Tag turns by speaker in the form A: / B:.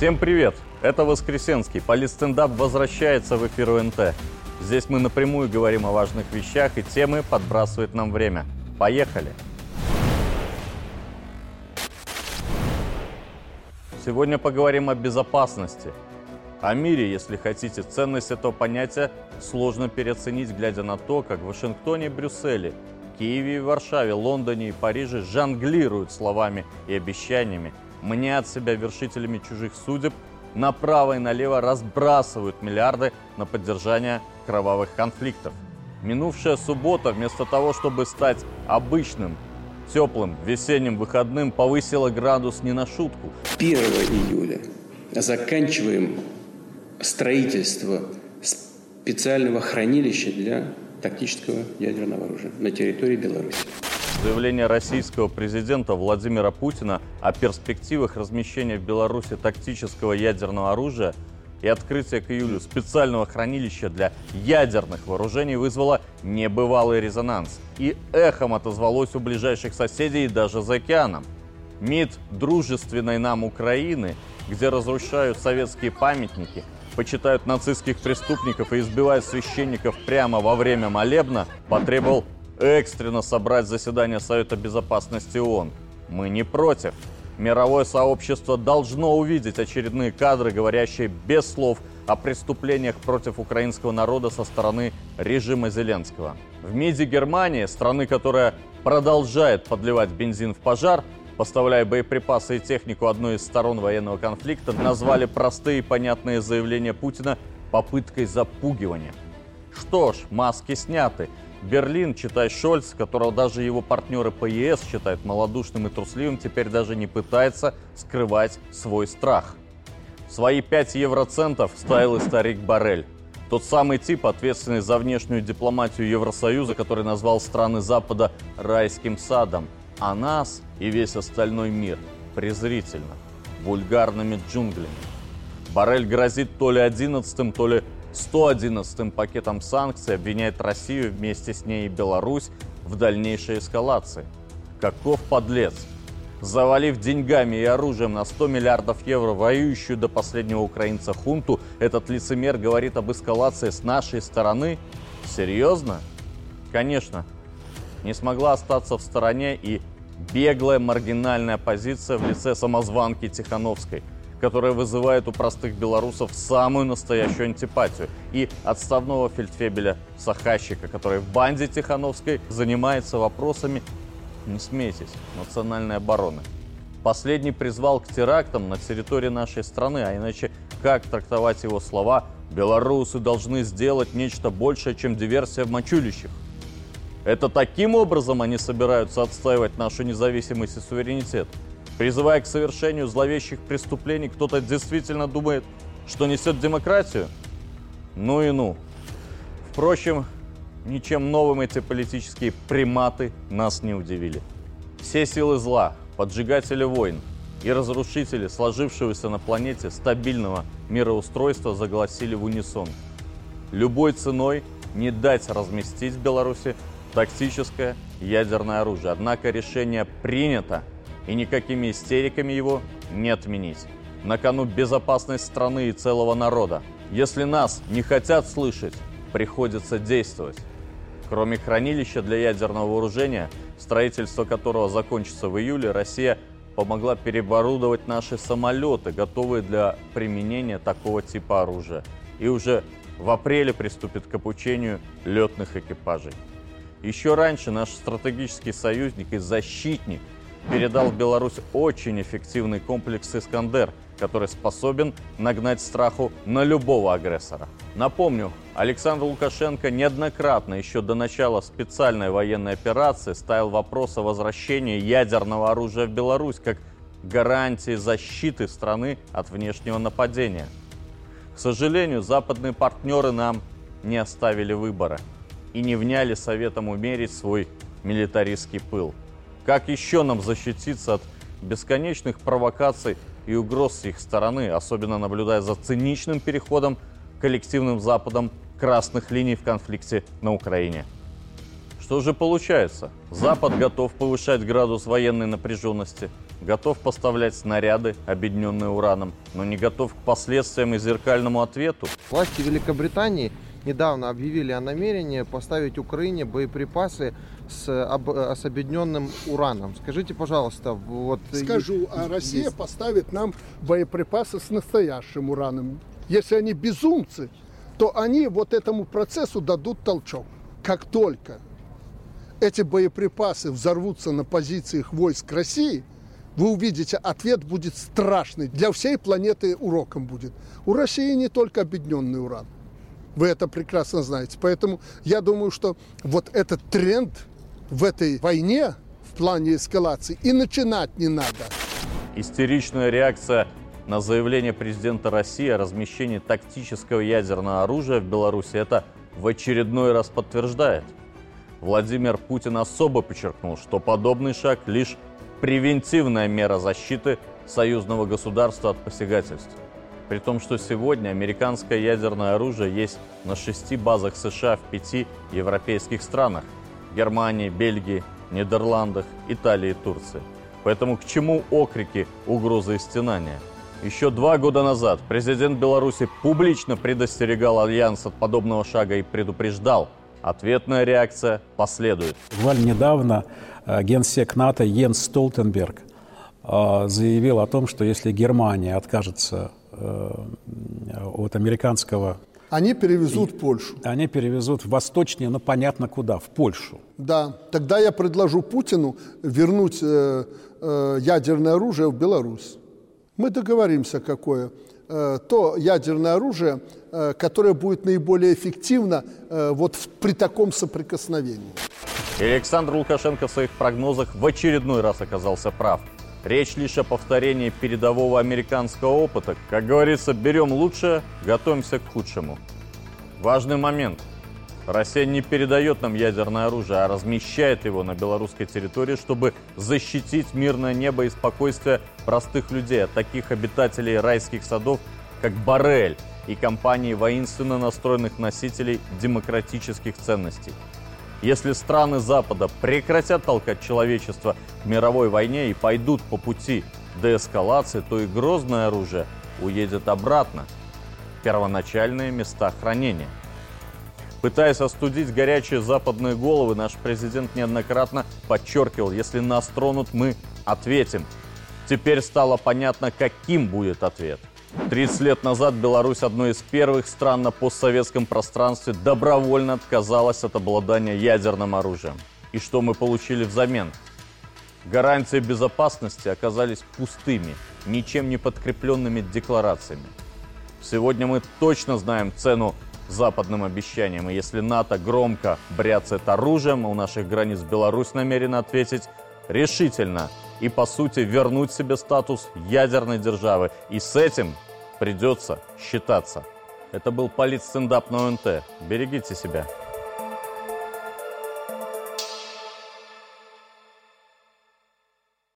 A: Всем привет! Это Воскресенский. Политстендап возвращается в эфир УНТ. Здесь мы напрямую говорим о важных вещах, и темы подбрасывает нам время. Поехали! Сегодня поговорим о безопасности. О мире, если хотите. Ценность этого понятия сложно переоценить, глядя на то, как в Вашингтоне и Брюсселе, Киеве и Варшаве, Лондоне и Париже жонглируют словами и обещаниями, мнят себя вершителями чужих судеб, направо и налево разбрасывают миллиарды на поддержание кровавых конфликтов. Минувшая суббота, вместо того, чтобы стать обычным, теплым весенним выходным, повысила градус не на шутку.
B: 1 июля заканчиваем строительство специального хранилища для тактического ядерного оружия на территории Беларуси.
A: Заявление российского президента Владимира Путина о перспективах размещения в Беларуси тактического ядерного оружия и открытие к июлю специального хранилища для ядерных вооружений вызвало небывалый резонанс. И эхом отозвалось у ближайших соседей и даже за океаном. МИД дружественной нам Украины, где разрушают советские памятники, почитают нацистских преступников и избивают священников прямо во время молебна, потребовал экстренно собрать заседание Совета Безопасности ООН. Мы не против. Мировое сообщество должно увидеть очередные кадры, говорящие без слов о преступлениях против украинского народа со стороны режима Зеленского. В МИДе Германии, страны, которая продолжает подливать бензин в пожар, поставляя боеприпасы и технику одной из сторон военного конфликта, назвали простые и понятные заявления Путина попыткой запугивания. Что ж, маски сняты. Берлин, читай Шольц, которого даже его партнеры по ЕС считают малодушным и трусливым, теперь даже не пытается скрывать свой страх. Свои 5 евроцентов ставил и старик Барель. Тот самый тип, ответственный за внешнюю дипломатию Евросоюза, который назвал страны Запада райским садом – а нас и весь остальной мир презрительно, вульгарными джунглями. Барель грозит то ли 11 то ли 111 пакетом санкций, обвиняет Россию вместе с ней и Беларусь в дальнейшей эскалации. Каков подлец! Завалив деньгами и оружием на 100 миллиардов евро воюющую до последнего украинца хунту, этот лицемер говорит об эскалации с нашей стороны? Серьезно? Конечно, не смогла остаться в стороне и беглая маргинальная позиция в лице самозванки Тихановской, которая вызывает у простых белорусов самую настоящую антипатию, и отставного фельдфебеля Сахащика, который в банде Тихановской занимается вопросами, не смейтесь, национальной обороны. Последний призвал к терактам на территории нашей страны, а иначе как трактовать его слова «белорусы должны сделать нечто большее, чем диверсия в мочулищах»? Это таким образом они собираются отстаивать нашу независимость и суверенитет? Призывая к совершению зловещих преступлений, кто-то действительно думает, что несет демократию? Ну и ну. Впрочем, ничем новым эти политические приматы нас не удивили. Все силы зла, поджигатели войн и разрушители сложившегося на планете стабильного мироустройства загласили в унисон. Любой ценой не дать разместить в Беларуси тактическое ядерное оружие. Однако решение принято, и никакими истериками его не отменить. На кону безопасность страны и целого народа. Если нас не хотят слышать, приходится действовать. Кроме хранилища для ядерного вооружения, строительство которого закончится в июле, Россия помогла переоборудовать наши самолеты, готовые для применения такого типа оружия. И уже в апреле приступит к обучению летных экипажей. Еще раньше наш стратегический союзник и защитник передал в Беларусь очень эффективный комплекс «Искандер», который способен нагнать страху на любого агрессора. Напомню, Александр Лукашенко неоднократно еще до начала специальной военной операции ставил вопрос о возвращении ядерного оружия в Беларусь как гарантии защиты страны от внешнего нападения. К сожалению, западные партнеры нам не оставили выбора – и не вняли советом умерить свой милитаристский пыл. Как еще нам защититься от бесконечных провокаций и угроз с их стороны, особенно наблюдая за циничным переходом коллективным Западом красных линий в конфликте на Украине? Что же получается? Запад готов повышать градус военной напряженности, готов поставлять снаряды, объединенные ураном, но не готов к последствиям и зеркальному ответу.
C: Власти Великобритании недавно объявили о намерении поставить Украине боеприпасы с, об, с объединенным ураном. Скажите, пожалуйста, вот...
D: Скажу, а Россия есть... поставит нам боеприпасы с настоящим ураном. Если они безумцы, то они вот этому процессу дадут толчок. Как только эти боеприпасы взорвутся на позициях войск России, вы увидите, ответ будет страшный. Для всей планеты уроком будет. У России не только объединенный уран. Вы это прекрасно знаете. Поэтому я думаю, что вот этот тренд в этой войне в плане эскалации и начинать не надо.
A: Истеричная реакция на заявление президента России о размещении тактического ядерного оружия в Беларуси это в очередной раз подтверждает. Владимир Путин особо подчеркнул, что подобный шаг лишь превентивная мера защиты союзного государства от посягательств. При том, что сегодня американское ядерное оружие есть на шести базах США в пяти европейских странах – Германии, Бельгии, Нидерландах, Италии и Турции. Поэтому к чему окрики угрозы и стенания? Еще два года назад президент Беларуси публично предостерегал Альянс от подобного шага и предупреждал, ответная реакция последует.
E: Буквально недавно э, генсек НАТО Йенс Столтенберг э, заявил о том, что если Германия откажется от американского...
D: Они перевезут в Польшу.
E: Они перевезут восточнее, но понятно куда, в Польшу.
D: Да, тогда я предложу Путину вернуть э, э, ядерное оружие в Беларусь. Мы договоримся, какое. Э, то ядерное оружие, э, которое будет наиболее эффективно э, вот в, при таком соприкосновении.
A: И Александр Лукашенко в своих прогнозах в очередной раз оказался прав. Речь лишь о повторении передового американского опыта. Как говорится, берем лучшее, готовимся к худшему. Важный момент. Россия не передает нам ядерное оружие, а размещает его на белорусской территории, чтобы защитить мирное небо и спокойствие простых людей от таких обитателей райских садов, как Барель и компании воинственно настроенных носителей демократических ценностей. Если страны Запада прекратят толкать человечество к мировой войне и пойдут по пути деэскалации, то и грозное оружие уедет обратно в первоначальные места хранения. Пытаясь остудить горячие западные головы, наш президент неоднократно подчеркивал, если нас тронут, мы ответим. Теперь стало понятно, каким будет ответ. 30 лет назад Беларусь, одной из первых стран на постсоветском пространстве, добровольно отказалась от обладания ядерным оружием. И что мы получили взамен? Гарантии безопасности оказались пустыми, ничем не подкрепленными декларациями. Сегодня мы точно знаем цену западным обещаниям, и если НАТО громко бряцает оружием, у наших границ Беларусь намерена ответить решительно и, по сути, вернуть себе статус ядерной державы. И с этим придется считаться. Это был политстендап на ОНТ. Берегите себя.